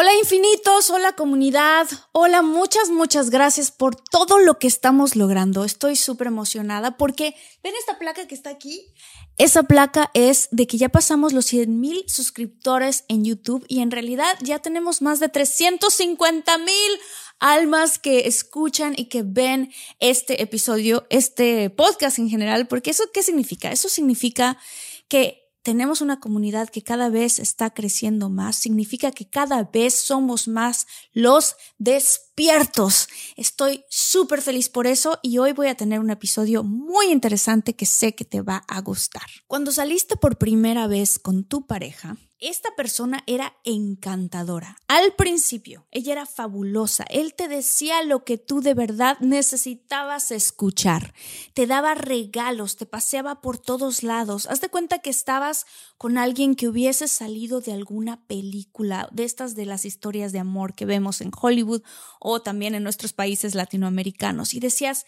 Hola infinitos, hola comunidad, hola, muchas, muchas gracias por todo lo que estamos logrando. Estoy súper emocionada porque, ven esta placa que está aquí. Esa placa es de que ya pasamos los 100 mil suscriptores en YouTube y en realidad ya tenemos más de 350 mil almas que escuchan y que ven este episodio, este podcast en general, porque eso qué significa? Eso significa que tenemos una comunidad que cada vez está creciendo más, significa que cada vez somos más los despiertos. Estoy súper feliz por eso y hoy voy a tener un episodio muy interesante que sé que te va a gustar. Cuando saliste por primera vez con tu pareja, esta persona era encantadora. Al principio, ella era fabulosa. Él te decía lo que tú de verdad necesitabas escuchar. Te daba regalos, te paseaba por todos lados. Haz de cuenta que estabas con alguien que hubiese salido de alguna película, de estas de las historias de amor que vemos en Hollywood o también en nuestros países latinoamericanos. Y decías,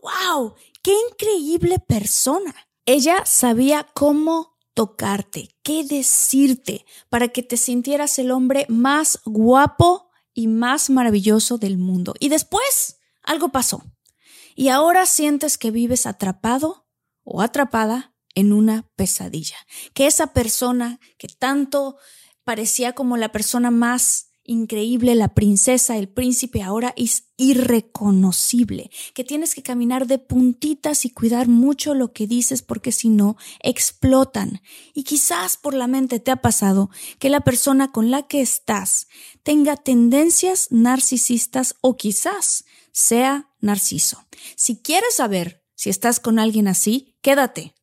wow, qué increíble persona. Ella sabía cómo tocarte, qué decirte para que te sintieras el hombre más guapo y más maravilloso del mundo. Y después algo pasó. Y ahora sientes que vives atrapado o atrapada en una pesadilla. Que esa persona que tanto parecía como la persona más increíble, la princesa, el príncipe ahora es irreconocible, que tienes que caminar de puntitas y cuidar mucho lo que dices porque si no, explotan. Y quizás por la mente te ha pasado que la persona con la que estás tenga tendencias narcisistas o quizás sea narciso. Si quieres saber si estás con alguien así, quédate,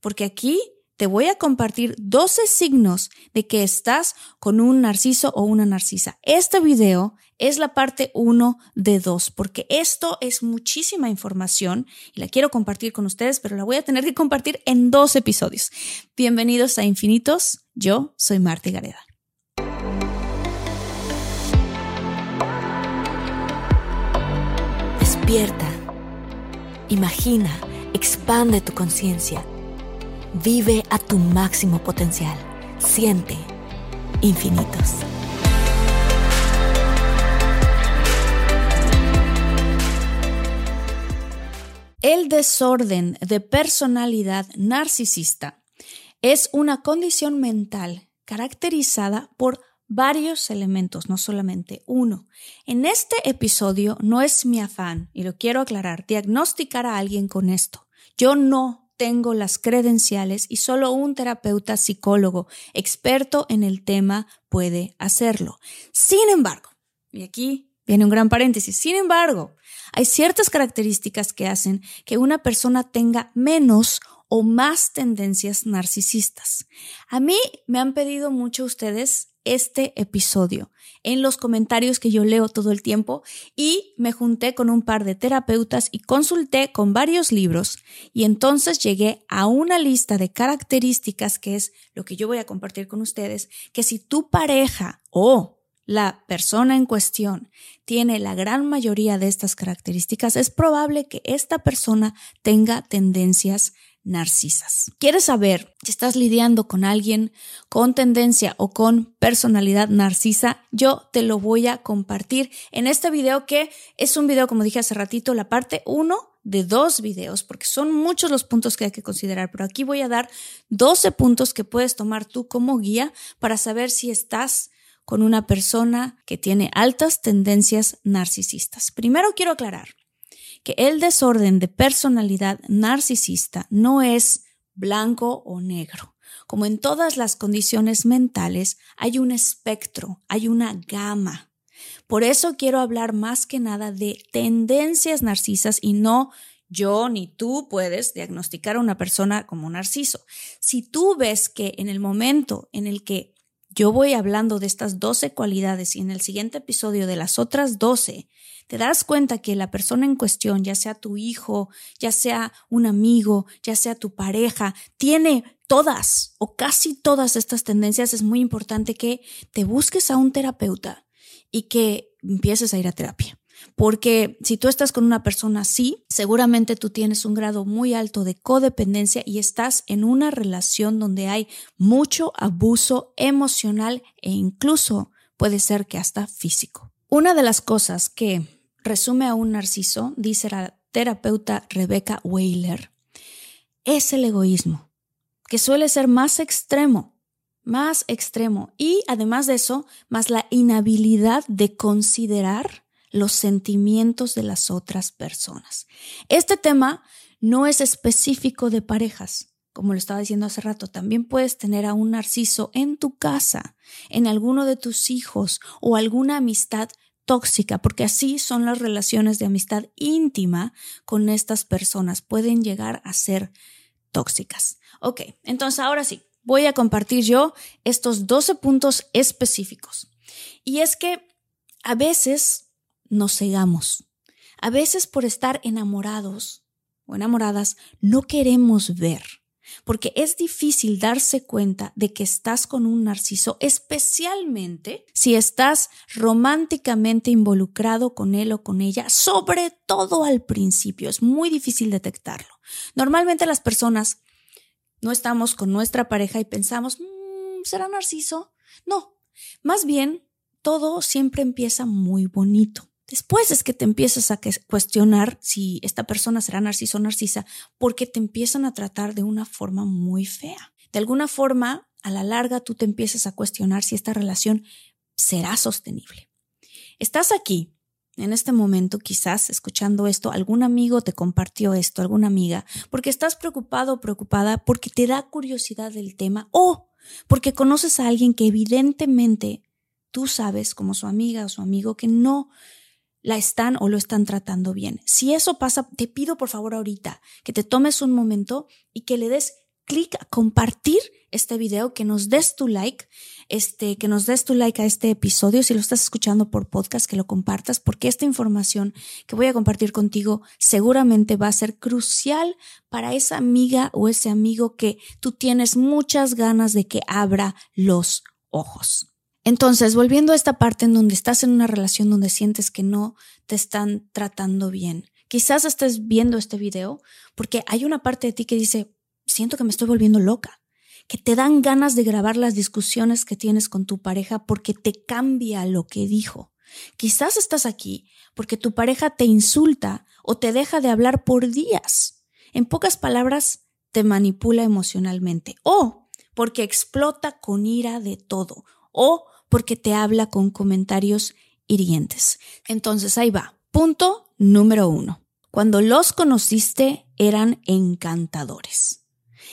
porque aquí te voy a compartir 12 signos de que estás con un narciso o una narcisa. Este video es la parte 1 de 2, porque esto es muchísima información y la quiero compartir con ustedes, pero la voy a tener que compartir en dos episodios. Bienvenidos a Infinitos, yo soy Marta Gareda. Despierta. Imagina, expande tu conciencia Vive a tu máximo potencial. Siente infinitos. El desorden de personalidad narcisista es una condición mental caracterizada por varios elementos, no solamente uno. En este episodio no es mi afán, y lo quiero aclarar, diagnosticar a alguien con esto. Yo no tengo las credenciales y solo un terapeuta psicólogo experto en el tema puede hacerlo. Sin embargo, y aquí viene un gran paréntesis, sin embargo, hay ciertas características que hacen que una persona tenga menos o más tendencias narcisistas. A mí me han pedido mucho ustedes este episodio en los comentarios que yo leo todo el tiempo y me junté con un par de terapeutas y consulté con varios libros y entonces llegué a una lista de características que es lo que yo voy a compartir con ustedes, que si tu pareja o la persona en cuestión tiene la gran mayoría de estas características, es probable que esta persona tenga tendencias narcisas. ¿Quieres saber si estás lidiando con alguien con tendencia o con personalidad narcisa? Yo te lo voy a compartir en este video que es un video, como dije hace ratito, la parte 1 de dos videos, porque son muchos los puntos que hay que considerar, pero aquí voy a dar 12 puntos que puedes tomar tú como guía para saber si estás con una persona que tiene altas tendencias narcisistas. Primero quiero aclarar el desorden de personalidad narcisista no es blanco o negro. Como en todas las condiciones mentales, hay un espectro, hay una gama. Por eso quiero hablar más que nada de tendencias narcisas y no yo ni tú puedes diagnosticar a una persona como narciso. Si tú ves que en el momento en el que yo voy hablando de estas 12 cualidades y en el siguiente episodio de las otras 12, te das cuenta que la persona en cuestión, ya sea tu hijo, ya sea un amigo, ya sea tu pareja, tiene todas o casi todas estas tendencias, es muy importante que te busques a un terapeuta y que empieces a ir a terapia. Porque si tú estás con una persona así, seguramente tú tienes un grado muy alto de codependencia y estás en una relación donde hay mucho abuso emocional e incluso puede ser que hasta físico. Una de las cosas que resume a un narciso, dice la terapeuta Rebecca Weiler, es el egoísmo, que suele ser más extremo, más extremo y además de eso, más la inhabilidad de considerar los sentimientos de las otras personas. Este tema no es específico de parejas, como lo estaba diciendo hace rato, también puedes tener a un narciso en tu casa, en alguno de tus hijos o alguna amistad tóxica, porque así son las relaciones de amistad íntima con estas personas, pueden llegar a ser tóxicas. Ok, entonces ahora sí, voy a compartir yo estos 12 puntos específicos. Y es que a veces nos cegamos. A veces por estar enamorados o enamoradas no queremos ver, porque es difícil darse cuenta de que estás con un narciso, especialmente si estás románticamente involucrado con él o con ella, sobre todo al principio. Es muy difícil detectarlo. Normalmente las personas no estamos con nuestra pareja y pensamos, mm, ¿será narciso? No, más bien todo siempre empieza muy bonito. Después es que te empiezas a cuestionar si esta persona será narciso o narcisa porque te empiezan a tratar de una forma muy fea. De alguna forma, a la larga, tú te empiezas a cuestionar si esta relación será sostenible. Estás aquí, en este momento, quizás escuchando esto, algún amigo te compartió esto, alguna amiga, porque estás preocupado o preocupada porque te da curiosidad del tema o porque conoces a alguien que evidentemente tú sabes como su amiga o su amigo que no la están o lo están tratando bien. Si eso pasa, te pido por favor ahorita que te tomes un momento y que le des clic a compartir este video, que nos des tu like, este, que nos des tu like a este episodio. Si lo estás escuchando por podcast, que lo compartas, porque esta información que voy a compartir contigo seguramente va a ser crucial para esa amiga o ese amigo que tú tienes muchas ganas de que abra los ojos. Entonces, volviendo a esta parte en donde estás en una relación donde sientes que no te están tratando bien, quizás estés viendo este video porque hay una parte de ti que dice, siento que me estoy volviendo loca, que te dan ganas de grabar las discusiones que tienes con tu pareja porque te cambia lo que dijo. Quizás estás aquí porque tu pareja te insulta o te deja de hablar por días. En pocas palabras, te manipula emocionalmente o porque explota con ira de todo o porque te habla con comentarios hirientes. Entonces ahí va. Punto número uno. Cuando los conociste eran encantadores.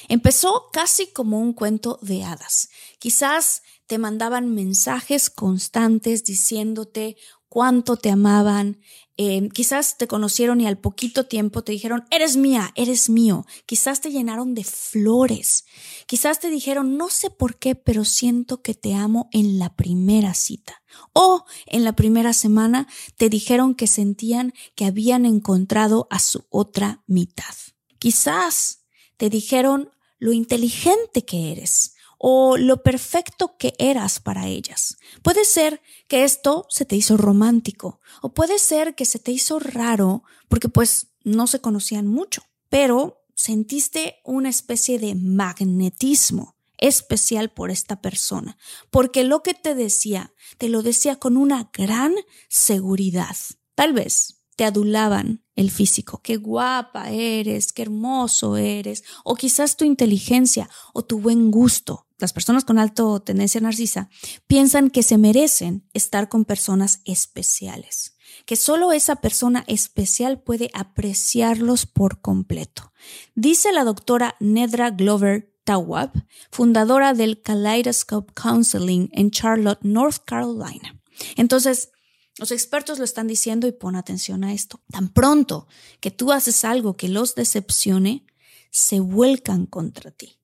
Empezó casi como un cuento de hadas. Quizás te mandaban mensajes constantes diciéndote cuánto te amaban, eh, quizás te conocieron y al poquito tiempo te dijeron, eres mía, eres mío. Quizás te llenaron de flores. Quizás te dijeron, no sé por qué, pero siento que te amo en la primera cita. O en la primera semana te dijeron que sentían que habían encontrado a su otra mitad. Quizás te dijeron lo inteligente que eres o lo perfecto que eras para ellas. Puede ser que esto se te hizo romántico o puede ser que se te hizo raro porque pues no se conocían mucho, pero sentiste una especie de magnetismo especial por esta persona, porque lo que te decía, te lo decía con una gran seguridad. Tal vez te adulaban el físico, qué guapa eres, qué hermoso eres, o quizás tu inteligencia o tu buen gusto. Las personas con alto tendencia narcisa piensan que se merecen estar con personas especiales, que solo esa persona especial puede apreciarlos por completo. Dice la doctora Nedra Glover Tawab, fundadora del Kaleidoscope Counseling en Charlotte, North Carolina. Entonces, los expertos lo están diciendo y pon atención a esto. Tan pronto que tú haces algo que los decepcione, se vuelcan contra ti.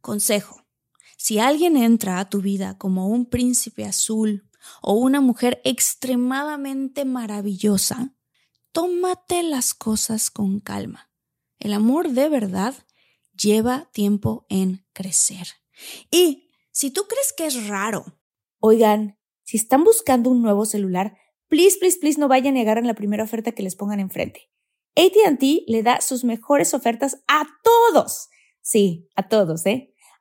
Consejo. Si alguien entra a tu vida como un príncipe azul o una mujer extremadamente maravillosa, tómate las cosas con calma. El amor de verdad lleva tiempo en crecer. Y si tú crees que es raro, oigan, si están buscando un nuevo celular, please, please, please no vayan a negar en la primera oferta que les pongan enfrente. ATT le da sus mejores ofertas a todos. Sí, a todos, ¿eh?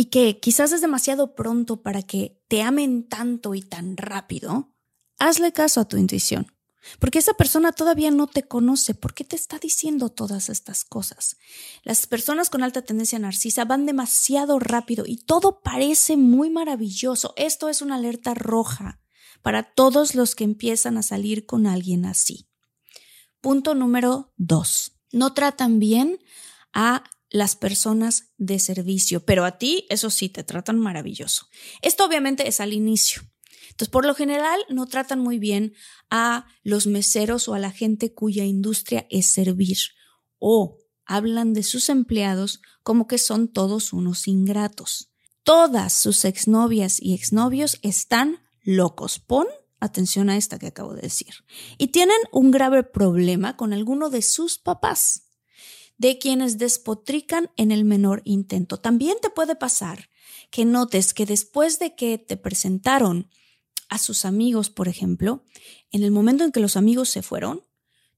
Y que quizás es demasiado pronto para que te amen tanto y tan rápido. Hazle caso a tu intuición. Porque esa persona todavía no te conoce. ¿Por qué te está diciendo todas estas cosas? Las personas con alta tendencia narcisa van demasiado rápido y todo parece muy maravilloso. Esto es una alerta roja para todos los que empiezan a salir con alguien así. Punto número dos. No tratan bien a las personas de servicio, pero a ti, eso sí, te tratan maravilloso. Esto obviamente es al inicio. Entonces, por lo general, no tratan muy bien a los meseros o a la gente cuya industria es servir o hablan de sus empleados como que son todos unos ingratos. Todas sus exnovias y exnovios están locos. Pon atención a esta que acabo de decir. Y tienen un grave problema con alguno de sus papás, de quienes despotrican en el menor intento. También te puede pasar que notes que después de que te presentaron a sus amigos, por ejemplo, en el momento en que los amigos se fueron,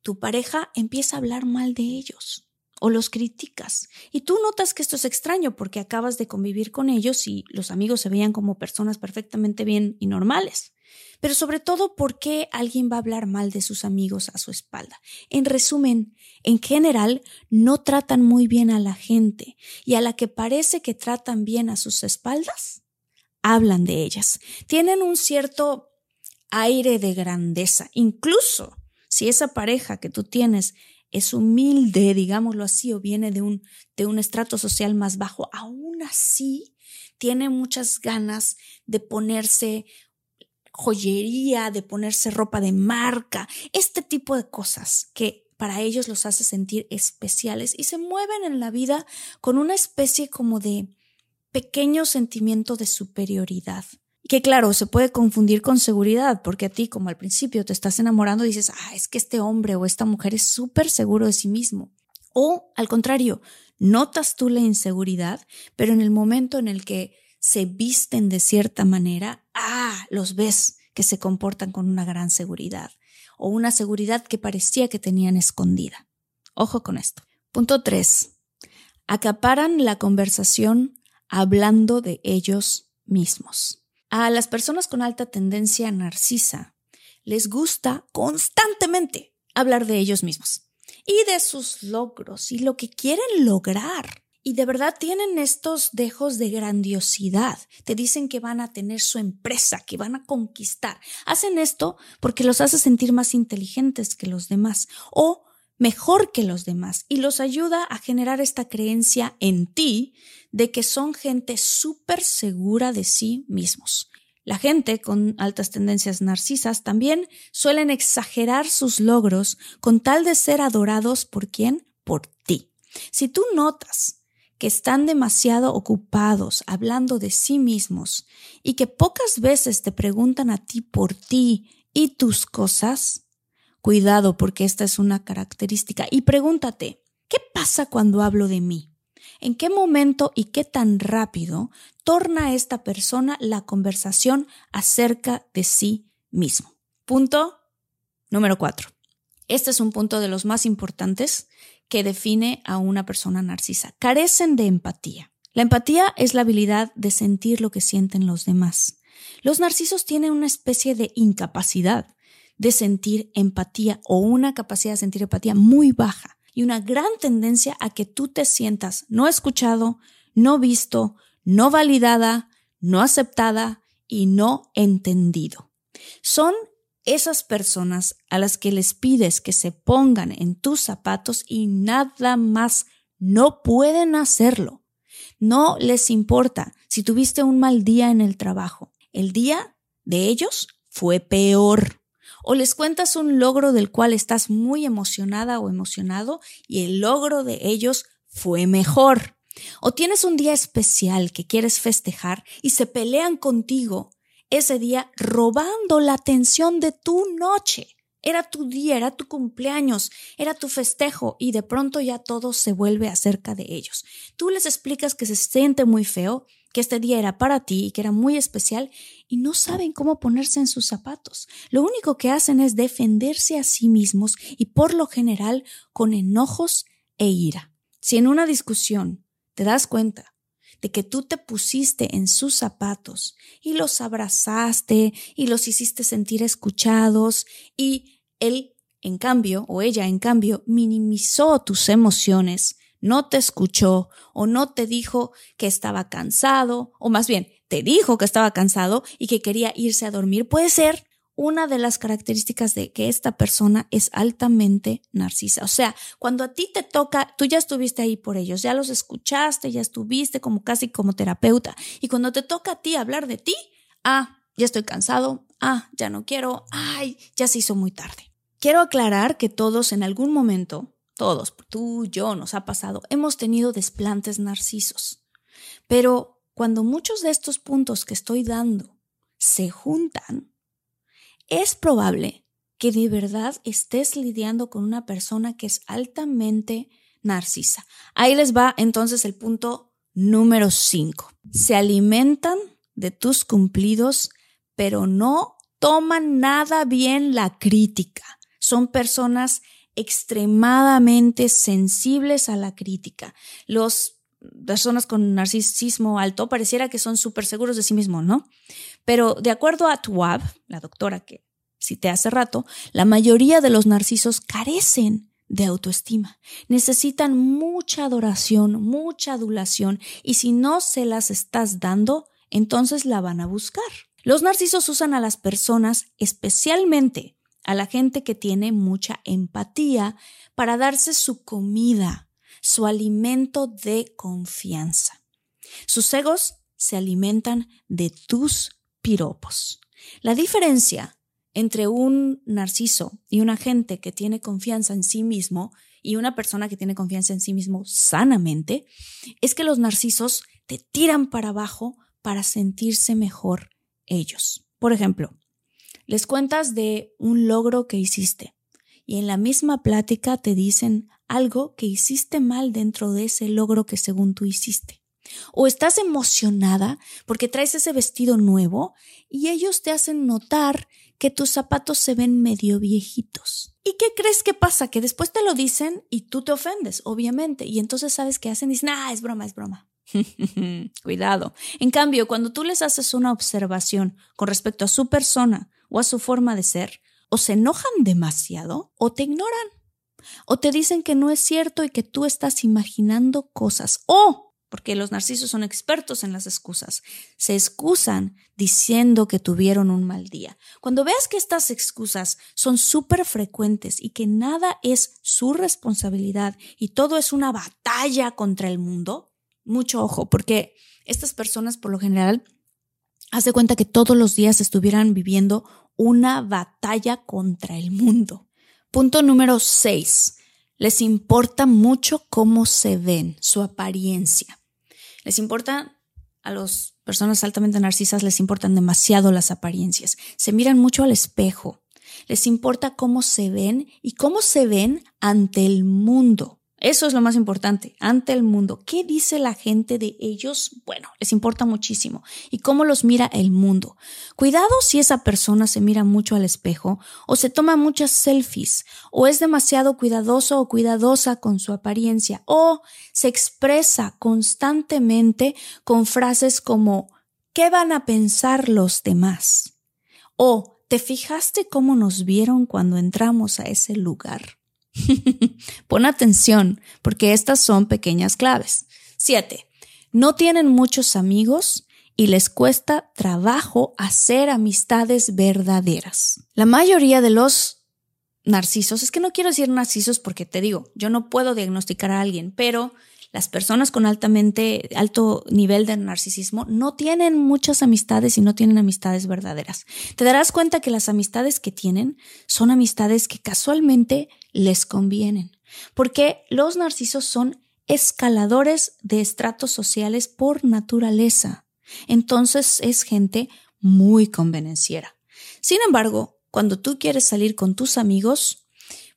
tu pareja empieza a hablar mal de ellos o los criticas. Y tú notas que esto es extraño porque acabas de convivir con ellos y los amigos se veían como personas perfectamente bien y normales. Pero sobre todo, ¿por qué alguien va a hablar mal de sus amigos a su espalda? En resumen, en general, no tratan muy bien a la gente y a la que parece que tratan bien a sus espaldas, hablan de ellas. Tienen un cierto aire de grandeza. Incluso si esa pareja que tú tienes es humilde, digámoslo así, o viene de un, de un estrato social más bajo, aún así tiene muchas ganas de ponerse joyería, de ponerse ropa de marca, este tipo de cosas que para ellos los hace sentir especiales y se mueven en la vida con una especie como de pequeño sentimiento de superioridad. Que claro, se puede confundir con seguridad, porque a ti, como al principio te estás enamorando, dices, ah, es que este hombre o esta mujer es súper seguro de sí mismo. O al contrario, notas tú la inseguridad, pero en el momento en el que se visten de cierta manera, ah, los ves que se comportan con una gran seguridad o una seguridad que parecía que tenían escondida. Ojo con esto. Punto 3. Acaparan la conversación hablando de ellos mismos. A las personas con alta tendencia narcisa les gusta constantemente hablar de ellos mismos y de sus logros y lo que quieren lograr. Y de verdad tienen estos dejos de grandiosidad. Te dicen que van a tener su empresa, que van a conquistar. Hacen esto porque los hace sentir más inteligentes que los demás o mejor que los demás y los ayuda a generar esta creencia en ti de que son gente súper segura de sí mismos. La gente con altas tendencias narcisas también suelen exagerar sus logros con tal de ser adorados por quién? Por ti. Si tú notas que están demasiado ocupados hablando de sí mismos y que pocas veces te preguntan a ti por ti y tus cosas, cuidado porque esta es una característica y pregúntate, ¿qué pasa cuando hablo de mí? ¿En qué momento y qué tan rápido torna esta persona la conversación acerca de sí mismo? Punto número cuatro. Este es un punto de los más importantes que define a una persona narcisa. Carecen de empatía. La empatía es la habilidad de sentir lo que sienten los demás. Los narcisos tienen una especie de incapacidad de sentir empatía o una capacidad de sentir empatía muy baja y una gran tendencia a que tú te sientas no escuchado, no visto, no validada, no aceptada y no entendido. Son esas personas a las que les pides que se pongan en tus zapatos y nada más no pueden hacerlo. No les importa si tuviste un mal día en el trabajo. El día de ellos fue peor. O les cuentas un logro del cual estás muy emocionada o emocionado y el logro de ellos fue mejor. O tienes un día especial que quieres festejar y se pelean contigo ese día robando la atención de tu noche. Era tu día, era tu cumpleaños, era tu festejo y de pronto ya todo se vuelve acerca de ellos. Tú les explicas que se siente muy feo, que este día era para ti y que era muy especial y no saben cómo ponerse en sus zapatos. Lo único que hacen es defenderse a sí mismos y por lo general con enojos e ira. Si en una discusión te das cuenta de que tú te pusiste en sus zapatos y los abrazaste y los hiciste sentir escuchados y él, en cambio, o ella, en cambio, minimizó tus emociones, no te escuchó o no te dijo que estaba cansado, o más bien, te dijo que estaba cansado y que quería irse a dormir, puede ser una de las características de que esta persona es altamente narcisa. O sea, cuando a ti te toca, tú ya estuviste ahí por ellos, ya los escuchaste, ya estuviste como casi como terapeuta. Y cuando te toca a ti hablar de ti, ah, ya estoy cansado, ah, ya no quiero, ay, ya se hizo muy tarde. Quiero aclarar que todos en algún momento, todos, tú, yo, nos ha pasado, hemos tenido desplantes narcisos. Pero cuando muchos de estos puntos que estoy dando se juntan, es probable que de verdad estés lidiando con una persona que es altamente narcisa. Ahí les va entonces el punto número 5. Se alimentan de tus cumplidos, pero no toman nada bien la crítica. Son personas extremadamente sensibles a la crítica. Los personas con narcisismo alto pareciera que son súper seguros de sí mismos, ¿no? Pero de acuerdo a Tuab, la doctora que cité hace rato, la mayoría de los narcisos carecen de autoestima. Necesitan mucha adoración, mucha adulación, y si no se las estás dando, entonces la van a buscar. Los narcisos usan a las personas, especialmente a la gente que tiene mucha empatía, para darse su comida, su alimento de confianza. Sus egos se alimentan de tus piropos. La diferencia entre un narciso y una gente que tiene confianza en sí mismo y una persona que tiene confianza en sí mismo sanamente es que los narcisos te tiran para abajo para sentirse mejor ellos. Por ejemplo, les cuentas de un logro que hiciste y en la misma plática te dicen algo que hiciste mal dentro de ese logro que según tú hiciste. O estás emocionada porque traes ese vestido nuevo y ellos te hacen notar que tus zapatos se ven medio viejitos. ¿Y qué crees que pasa? Que después te lo dicen y tú te ofendes, obviamente. Y entonces sabes qué hacen dicen, ah, es broma, es broma. Cuidado. En cambio, cuando tú les haces una observación con respecto a su persona o a su forma de ser, o se enojan demasiado o te ignoran O te dicen que no es cierto y que tú estás imaginando cosas. O porque los narcisos son expertos en las excusas. Se excusan diciendo que tuvieron un mal día. Cuando veas que estas excusas son súper frecuentes y que nada es su responsabilidad y todo es una batalla contra el mundo, mucho ojo, porque estas personas por lo general hace cuenta que todos los días estuvieran viviendo una batalla contra el mundo. Punto número 6. Les importa mucho cómo se ven, su apariencia. Les importa a las personas altamente narcisas, les importan demasiado las apariencias. Se miran mucho al espejo. Les importa cómo se ven y cómo se ven ante el mundo. Eso es lo más importante, ante el mundo. ¿Qué dice la gente de ellos? Bueno, les importa muchísimo. ¿Y cómo los mira el mundo? Cuidado si esa persona se mira mucho al espejo o se toma muchas selfies o es demasiado cuidadoso o cuidadosa con su apariencia o se expresa constantemente con frases como ¿qué van a pensar los demás? o ¿te fijaste cómo nos vieron cuando entramos a ese lugar? Pon atención, porque estas son pequeñas claves. 7. No tienen muchos amigos y les cuesta trabajo hacer amistades verdaderas. La mayoría de los narcisos, es que no quiero decir narcisos porque te digo, yo no puedo diagnosticar a alguien, pero las personas con altamente alto nivel de narcisismo no tienen muchas amistades y no tienen amistades verdaderas. Te darás cuenta que las amistades que tienen son amistades que casualmente les convienen, porque los narcisos son escaladores de estratos sociales por naturaleza. Entonces es gente muy convenenciera. Sin embargo, cuando tú quieres salir con tus amigos,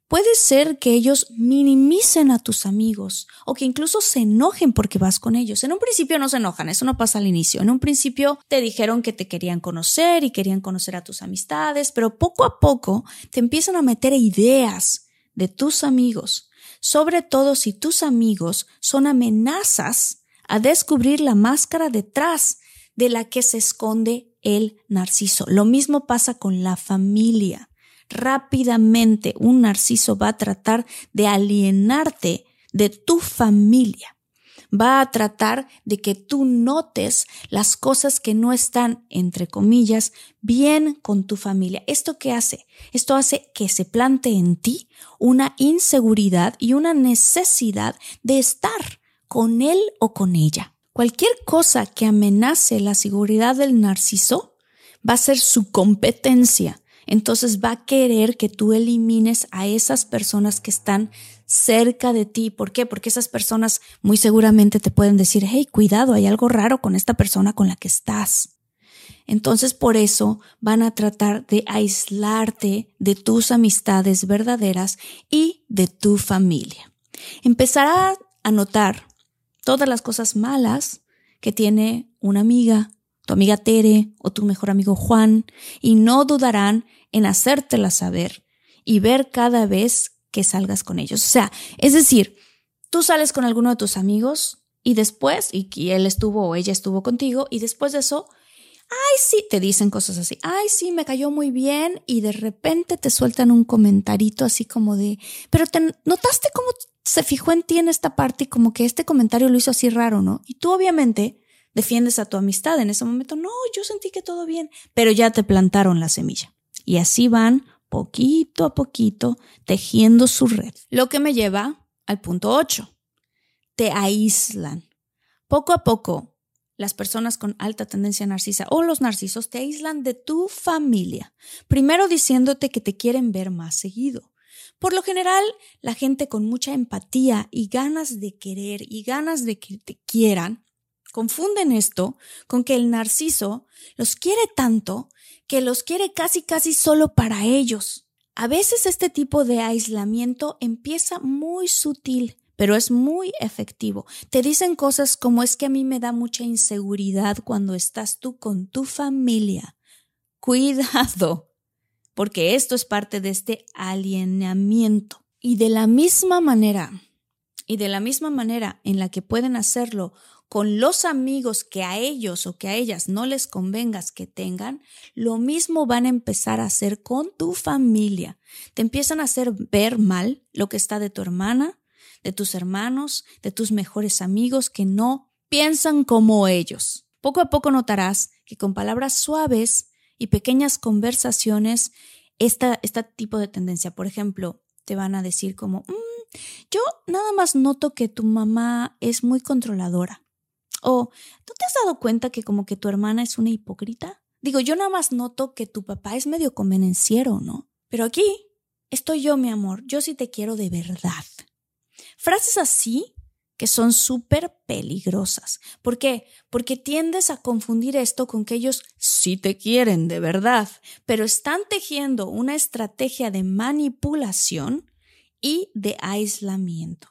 Puede ser que ellos minimicen a tus amigos o que incluso se enojen porque vas con ellos. En un principio no se enojan, eso no pasa al inicio. En un principio te dijeron que te querían conocer y querían conocer a tus amistades, pero poco a poco te empiezan a meter ideas de tus amigos, sobre todo si tus amigos son amenazas a descubrir la máscara detrás de la que se esconde el narciso. Lo mismo pasa con la familia rápidamente un narciso va a tratar de alienarte de tu familia. Va a tratar de que tú notes las cosas que no están, entre comillas, bien con tu familia. ¿Esto qué hace? Esto hace que se plante en ti una inseguridad y una necesidad de estar con él o con ella. Cualquier cosa que amenace la seguridad del narciso va a ser su competencia entonces va a querer que tú elimines a esas personas que están cerca de ti. ¿Por qué? Porque esas personas muy seguramente te pueden decir, hey, cuidado, hay algo raro con esta persona con la que estás. Entonces por eso van a tratar de aislarte de tus amistades verdaderas y de tu familia. Empezará a notar todas las cosas malas que tiene una amiga, tu amiga Tere o tu mejor amigo Juan, y no dudarán en hacértela saber y ver cada vez que salgas con ellos. O sea, es decir, tú sales con alguno de tus amigos y después, y, él estuvo o ella estuvo contigo, y después de eso, ay, sí, te dicen cosas así, ay, sí, me cayó muy bien, y de repente te sueltan un comentarito así como de, pero te notaste cómo se fijó en ti en esta parte y como que este comentario lo hizo así raro, ¿no? Y tú obviamente defiendes a tu amistad en ese momento. No, yo sentí que todo bien, pero ya te plantaron la semilla. Y así van poquito a poquito tejiendo su red. Lo que me lleva al punto 8. Te aíslan. Poco a poco, las personas con alta tendencia narcisa o los narcisos te aíslan de tu familia. Primero diciéndote que te quieren ver más seguido. Por lo general, la gente con mucha empatía y ganas de querer y ganas de que te quieran Confunden esto con que el narciso los quiere tanto que los quiere casi casi solo para ellos. A veces este tipo de aislamiento empieza muy sutil, pero es muy efectivo. Te dicen cosas como es que a mí me da mucha inseguridad cuando estás tú con tu familia. Cuidado, porque esto es parte de este alienamiento. Y de la misma manera, y de la misma manera en la que pueden hacerlo con los amigos que a ellos o que a ellas no les convengas que tengan, lo mismo van a empezar a hacer con tu familia. Te empiezan a hacer ver mal lo que está de tu hermana, de tus hermanos, de tus mejores amigos que no piensan como ellos. Poco a poco notarás que con palabras suaves y pequeñas conversaciones, esta, este tipo de tendencia, por ejemplo, te van a decir como, mm, yo nada más noto que tu mamá es muy controladora. O, ¿tú te has dado cuenta que como que tu hermana es una hipócrita? Digo, yo nada más noto que tu papá es medio convenenciero, ¿no? Pero aquí estoy yo, mi amor, yo sí te quiero de verdad. Frases así que son súper peligrosas. ¿Por qué? Porque tiendes a confundir esto con que ellos sí te quieren de verdad, pero están tejiendo una estrategia de manipulación y de aislamiento.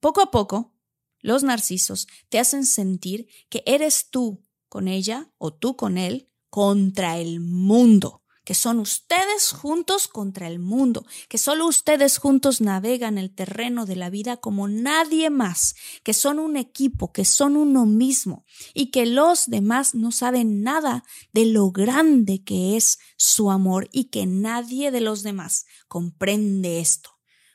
Poco a poco, los narcisos te hacen sentir que eres tú con ella o tú con él contra el mundo que son ustedes juntos contra el mundo, que solo ustedes juntos navegan el terreno de la vida como nadie más, que son un equipo, que son uno mismo y que los demás no saben nada de lo grande que es su amor y que nadie de los demás comprende esto.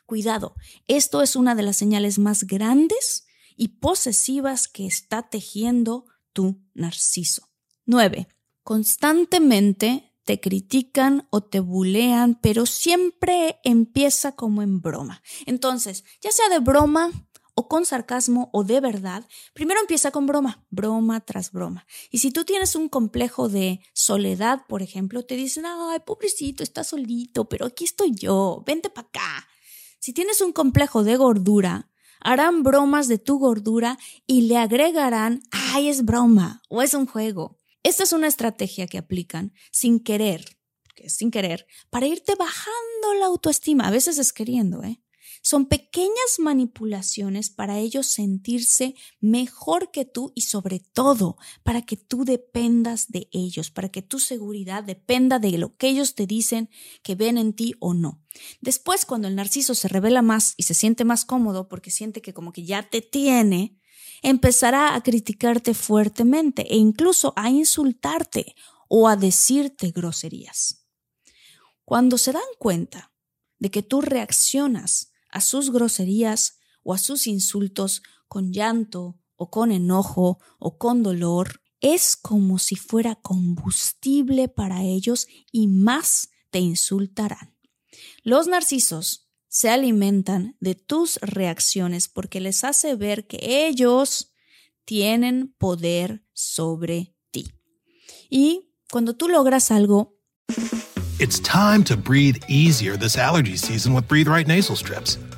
Cuidado, esto es una de las señales más grandes y posesivas que está tejiendo tu narciso. 9. Constantemente te critican o te bulean, pero siempre empieza como en broma. Entonces, ya sea de broma o con sarcasmo o de verdad, primero empieza con broma, broma tras broma. Y si tú tienes un complejo de soledad, por ejemplo, te dicen, ay, pobrecito, está solito, pero aquí estoy yo, vente para acá. Si tienes un complejo de gordura, harán bromas de tu gordura y le agregarán, ay, es broma o es un juego. Esta es una estrategia que aplican sin querer, que sin querer, para irte bajando la autoestima. A veces es queriendo, ¿eh? Son pequeñas manipulaciones para ellos sentirse mejor que tú y sobre todo para que tú dependas de ellos, para que tu seguridad dependa de lo que ellos te dicen que ven en ti o no. Después, cuando el narciso se revela más y se siente más cómodo porque siente que como que ya te tiene, empezará a criticarte fuertemente e incluso a insultarte o a decirte groserías. Cuando se dan cuenta de que tú reaccionas a sus groserías o a sus insultos con llanto o con enojo o con dolor, es como si fuera combustible para ellos y más te insultarán. Los narcisos se alimentan de tus reacciones porque les hace ver que ellos tienen poder sobre ti. Y cuando tú logras algo, It's time to breathe easier this allergy season with Breathe Right nasal strips.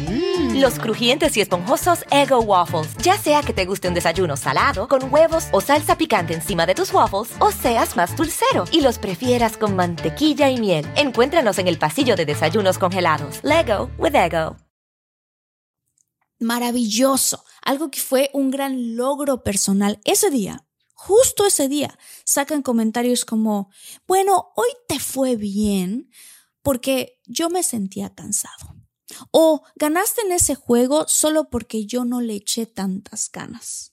Mm. Los crujientes y esponjosos Ego Waffles. Ya sea que te guste un desayuno salado, con huevos o salsa picante encima de tus waffles, o seas más dulcero y los prefieras con mantequilla y miel. Encuéntranos en el pasillo de desayunos congelados. Lego with Ego. Maravilloso. Algo que fue un gran logro personal ese día. Justo ese día sacan comentarios como, bueno, hoy te fue bien porque yo me sentía cansado. O ganaste en ese juego solo porque yo no le eché tantas ganas.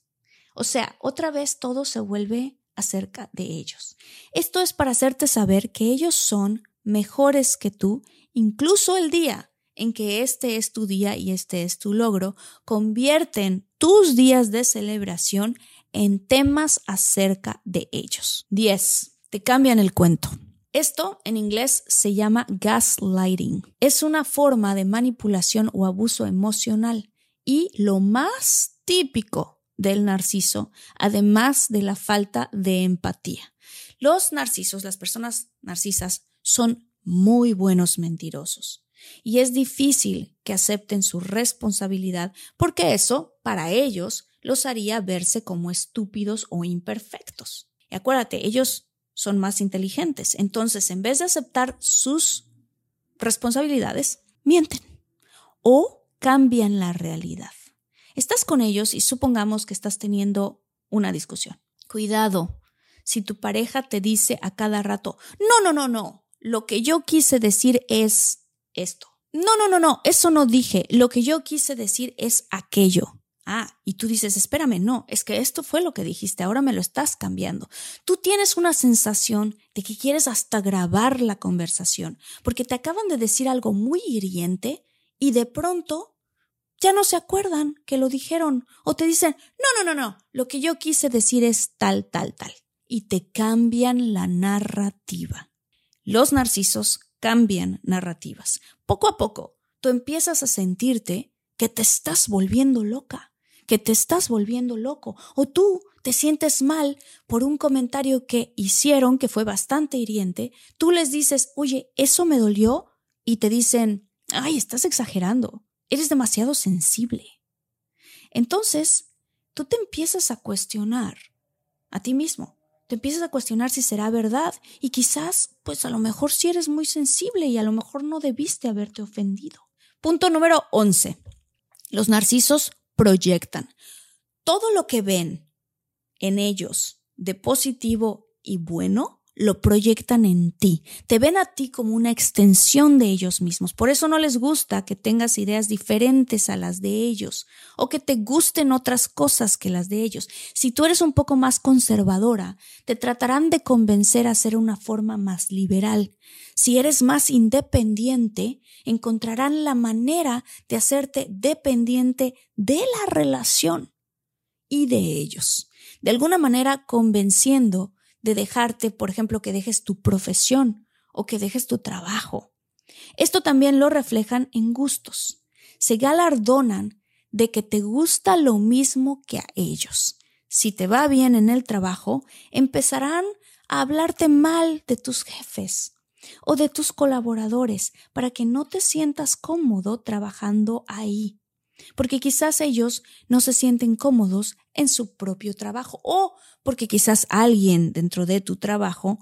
O sea, otra vez todo se vuelve acerca de ellos. Esto es para hacerte saber que ellos son mejores que tú, incluso el día en que este es tu día y este es tu logro, convierten tus días de celebración en temas acerca de ellos. 10. Te cambian el cuento. Esto en inglés se llama gaslighting. Es una forma de manipulación o abuso emocional y lo más típico del narciso, además de la falta de empatía. Los narcisos, las personas narcisas, son muy buenos mentirosos. Y es difícil que acepten su responsabilidad porque eso, para ellos, los haría verse como estúpidos o imperfectos. Y acuérdate, ellos son más inteligentes. Entonces, en vez de aceptar sus responsabilidades, mienten o cambian la realidad. Estás con ellos y supongamos que estás teniendo una discusión. Cuidado, si tu pareja te dice a cada rato, no, no, no, no, lo que yo quise decir es esto. No, no, no, no, eso no dije, lo que yo quise decir es aquello. Ah, y tú dices, espérame, no, es que esto fue lo que dijiste, ahora me lo estás cambiando. Tú tienes una sensación de que quieres hasta grabar la conversación, porque te acaban de decir algo muy hiriente y de pronto ya no se acuerdan que lo dijeron o te dicen, no, no, no, no, lo que yo quise decir es tal, tal, tal. Y te cambian la narrativa. Los narcisos cambian narrativas. Poco a poco, tú empiezas a sentirte que te estás volviendo loca que te estás volviendo loco o tú te sientes mal por un comentario que hicieron que fue bastante hiriente, tú les dices, oye, eso me dolió y te dicen, ay, estás exagerando, eres demasiado sensible. Entonces, tú te empiezas a cuestionar a ti mismo, te empiezas a cuestionar si será verdad y quizás, pues a lo mejor si sí eres muy sensible y a lo mejor no debiste haberte ofendido. Punto número 11. Los narcisos proyectan. Todo lo que ven en ellos de positivo y bueno, lo proyectan en ti. Te ven a ti como una extensión de ellos mismos. Por eso no les gusta que tengas ideas diferentes a las de ellos o que te gusten otras cosas que las de ellos. Si tú eres un poco más conservadora, te tratarán de convencer a ser una forma más liberal. Si eres más independiente, encontrarán la manera de hacerte dependiente de la relación y de ellos. De alguna manera convenciendo de dejarte, por ejemplo, que dejes tu profesión o que dejes tu trabajo. Esto también lo reflejan en gustos. Se galardonan de que te gusta lo mismo que a ellos. Si te va bien en el trabajo, empezarán a hablarte mal de tus jefes o de tus colaboradores para que no te sientas cómodo trabajando ahí porque quizás ellos no se sienten cómodos en su propio trabajo o porque quizás alguien dentro de tu trabajo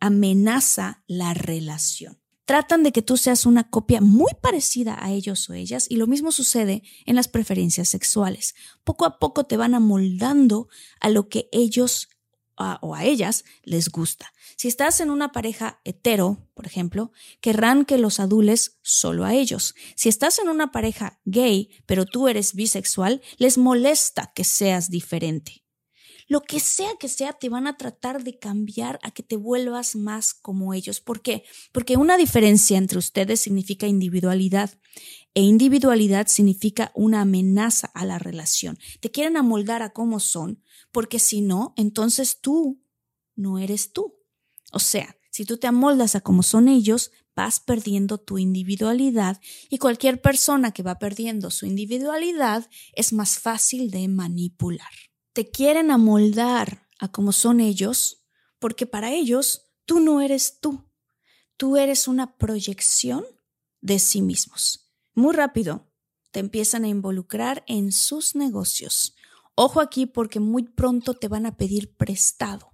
amenaza la relación. Tratan de que tú seas una copia muy parecida a ellos o ellas y lo mismo sucede en las preferencias sexuales. Poco a poco te van amoldando a lo que ellos o a ellas les gusta. Si estás en una pareja hetero, por ejemplo, querrán que los adules solo a ellos. Si estás en una pareja gay, pero tú eres bisexual, les molesta que seas diferente. Lo que sea que sea, te van a tratar de cambiar a que te vuelvas más como ellos. ¿Por qué? Porque una diferencia entre ustedes significa individualidad e individualidad significa una amenaza a la relación. Te quieren amoldar a cómo son, porque si no, entonces tú no eres tú. O sea, si tú te amoldas a cómo son ellos, vas perdiendo tu individualidad y cualquier persona que va perdiendo su individualidad es más fácil de manipular. Te quieren amoldar a cómo son ellos porque para ellos tú no eres tú. Tú eres una proyección de sí mismos. Muy rápido te empiezan a involucrar en sus negocios. Ojo aquí porque muy pronto te van a pedir prestado.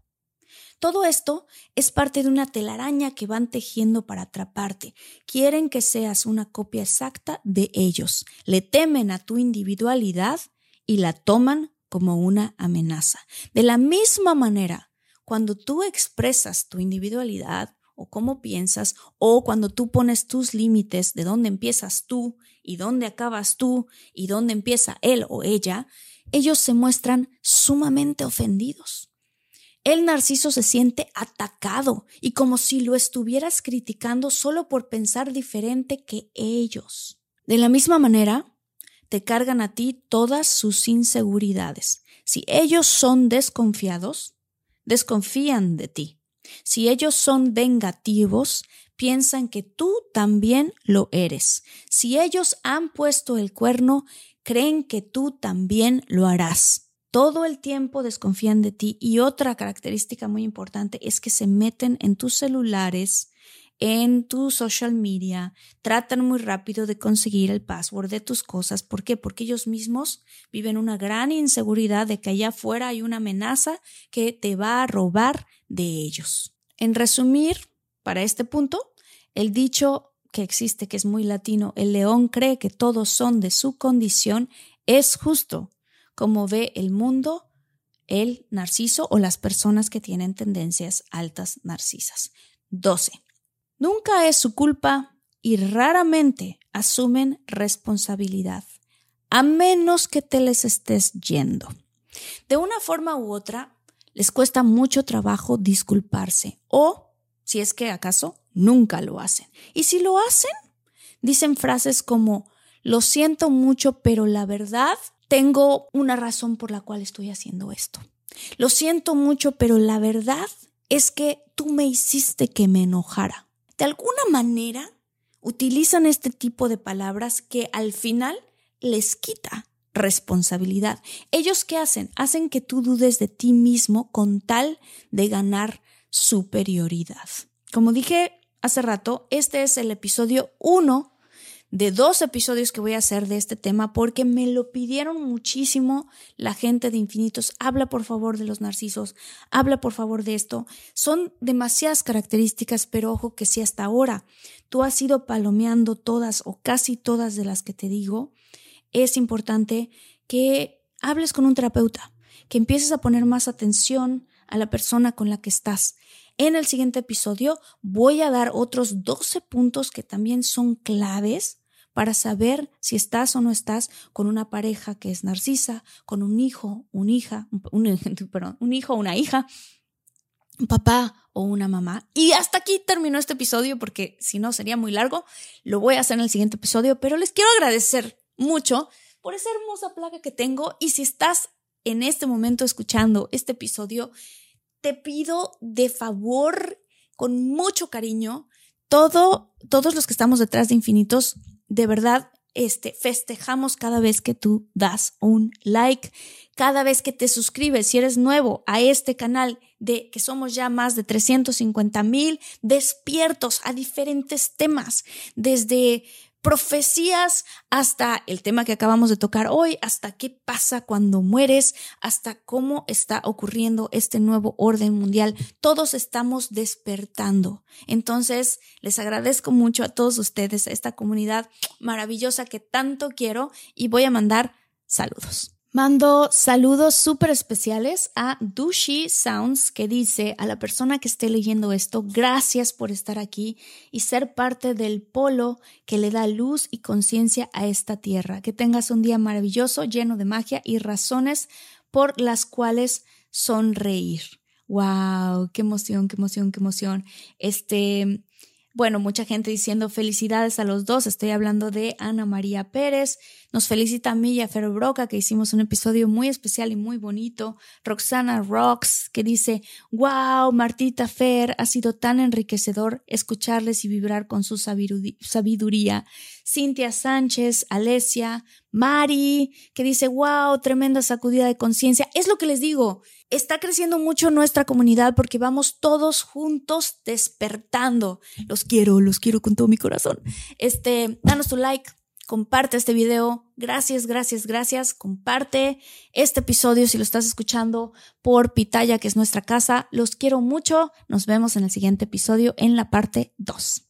Todo esto es parte de una telaraña que van tejiendo para atraparte. Quieren que seas una copia exacta de ellos. Le temen a tu individualidad y la toman como una amenaza. De la misma manera, cuando tú expresas tu individualidad o cómo piensas, o cuando tú pones tus límites de dónde empiezas tú y dónde acabas tú y dónde empieza él o ella, ellos se muestran sumamente ofendidos. El narciso se siente atacado y como si lo estuvieras criticando solo por pensar diferente que ellos. De la misma manera, te cargan a ti todas sus inseguridades. Si ellos son desconfiados, desconfían de ti. Si ellos son vengativos, piensan que tú también lo eres. Si ellos han puesto el cuerno, creen que tú también lo harás. todo el tiempo desconfían de ti y otra característica muy importante es que se meten en tus celulares, en tu social media, tratan muy rápido de conseguir el password de tus cosas. ¿Por qué? Porque ellos mismos viven una gran inseguridad de que allá afuera hay una amenaza que te va a robar de ellos. En resumir, para este punto, el dicho que existe, que es muy latino, el león cree que todos son de su condición, es justo como ve el mundo el narciso o las personas que tienen tendencias altas narcisas. 12. Nunca es su culpa y raramente asumen responsabilidad, a menos que te les estés yendo. De una forma u otra, les cuesta mucho trabajo disculparse o, si es que acaso, nunca lo hacen. Y si lo hacen, dicen frases como, lo siento mucho, pero la verdad tengo una razón por la cual estoy haciendo esto. Lo siento mucho, pero la verdad es que tú me hiciste que me enojara. De alguna manera, utilizan este tipo de palabras que al final les quita responsabilidad. ¿Ellos qué hacen? Hacen que tú dudes de ti mismo con tal de ganar superioridad. Como dije hace rato, este es el episodio 1 de dos episodios que voy a hacer de este tema porque me lo pidieron muchísimo la gente de Infinitos. Habla por favor de los narcisos, habla por favor de esto. Son demasiadas características, pero ojo que si hasta ahora tú has ido palomeando todas o casi todas de las que te digo, es importante que hables con un terapeuta, que empieces a poner más atención a la persona con la que estás. En el siguiente episodio voy a dar otros 12 puntos que también son claves para saber si estás o no estás con una pareja que es narcisa, con un hijo, una hija, un, hijo, una hija, un papá o una mamá. Y hasta aquí terminó este episodio porque si no sería muy largo. Lo voy a hacer en el siguiente episodio, pero les quiero agradecer mucho por esa hermosa plaga que tengo y si estás en este momento escuchando este episodio, te pido de favor, con mucho cariño, todo, todos los que estamos detrás de Infinitos, de verdad, este, festejamos cada vez que tú das un like, cada vez que te suscribes, si eres nuevo a este canal de que somos ya más de 350 mil despiertos a diferentes temas, desde profecías hasta el tema que acabamos de tocar hoy, hasta qué pasa cuando mueres, hasta cómo está ocurriendo este nuevo orden mundial. Todos estamos despertando. Entonces, les agradezco mucho a todos ustedes, a esta comunidad maravillosa que tanto quiero y voy a mandar saludos. Mando saludos súper especiales a Dushi Sounds que dice a la persona que esté leyendo esto, gracias por estar aquí y ser parte del polo que le da luz y conciencia a esta tierra. Que tengas un día maravilloso, lleno de magia y razones por las cuales sonreír. Wow, qué emoción, qué emoción, qué emoción. Este, bueno, mucha gente diciendo felicidades a los dos. Estoy hablando de Ana María Pérez. Nos felicita a mí y a Fer Broca, que hicimos un episodio muy especial y muy bonito. Roxana Rocks, que dice, wow, Martita Fer, ha sido tan enriquecedor escucharles y vibrar con su sabiduría. Cintia Sánchez, Alesia, Mari, que dice, wow, tremenda sacudida de conciencia. Es lo que les digo, está creciendo mucho nuestra comunidad porque vamos todos juntos despertando. Los quiero, los quiero con todo mi corazón. Este, danos tu like, comparte este video. Gracias, gracias, gracias. Comparte este episodio si lo estás escuchando por Pitaya, que es nuestra casa. Los quiero mucho. Nos vemos en el siguiente episodio en la parte 2.